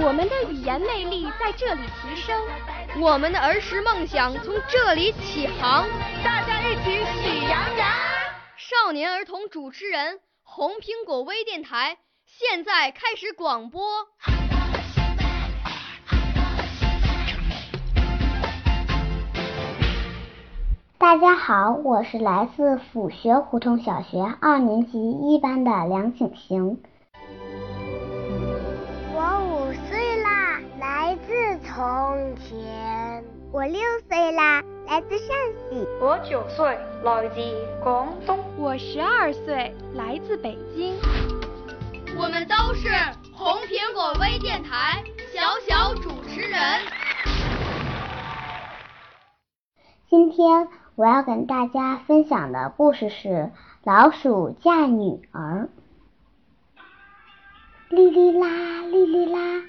我们的语言魅力在这里提升，我们的儿时梦想从这里起航。大家一起喜羊羊。少年儿童主持人，红苹果微电台现在开始广播。大家好，我是来自府学胡同小学二年级一班的梁景行。从前。我六岁啦，来自陕西。我九岁，来自广东。我十二岁，来自北京。我们都是红苹果微电台小小主持人。今天。我要跟大家分享的故事是《老鼠嫁女儿》。哩哩啦，哩哩啦，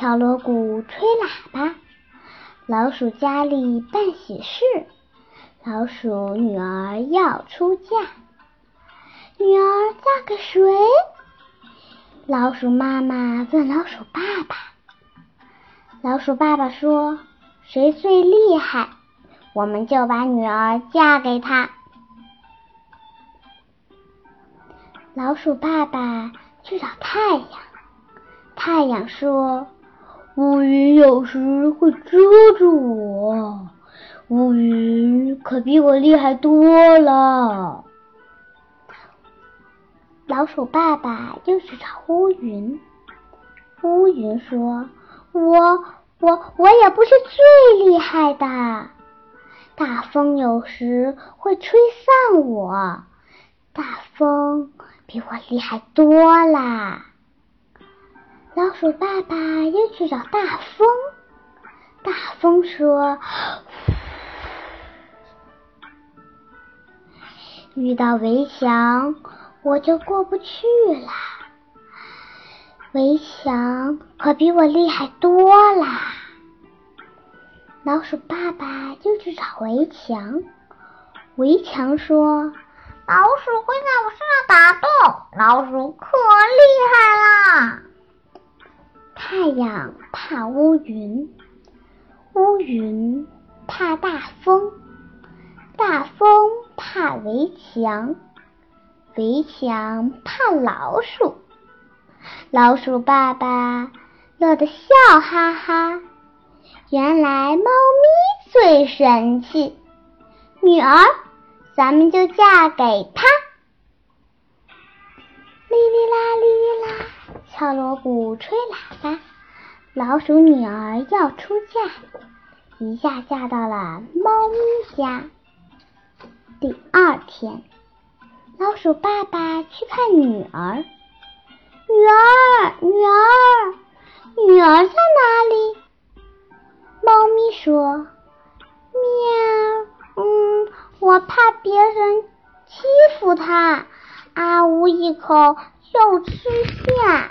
小锣鼓吹喇叭，老鼠家里办喜事，老鼠女儿要出嫁。女儿嫁给谁？老鼠妈妈问老鼠爸爸。老鼠爸爸说：“谁最厉害？”我们就把女儿嫁给他。老鼠爸爸去找太阳，太阳说：“乌云有时会遮住我，乌云可比我厉害多了。”老鼠爸爸又去找乌云，乌云说：“我我我也不是最厉害的。”大风有时会吹散我，大风比我厉害多啦。老鼠爸爸又去找大风，大风说：“遇到围墙我就过不去了，围墙可比我厉害多啦。”老鼠爸爸就去找围墙，围墙说：“老鼠会在我身上打洞，老鼠可厉害。”太阳怕乌云，乌云怕大风，大风怕围墙，围墙怕老鼠。老鼠爸爸乐得笑哈哈。原来猫咪最神气，女儿，咱们就嫁给他。敲锣鼓，吹喇叭，老鼠女儿要出嫁，一下嫁到了猫咪家。第二天，老鼠爸爸去看女儿，女儿，女儿，女儿在哪里？猫咪说：“喵，嗯，我怕别人欺负它，啊呜一口就吃下。”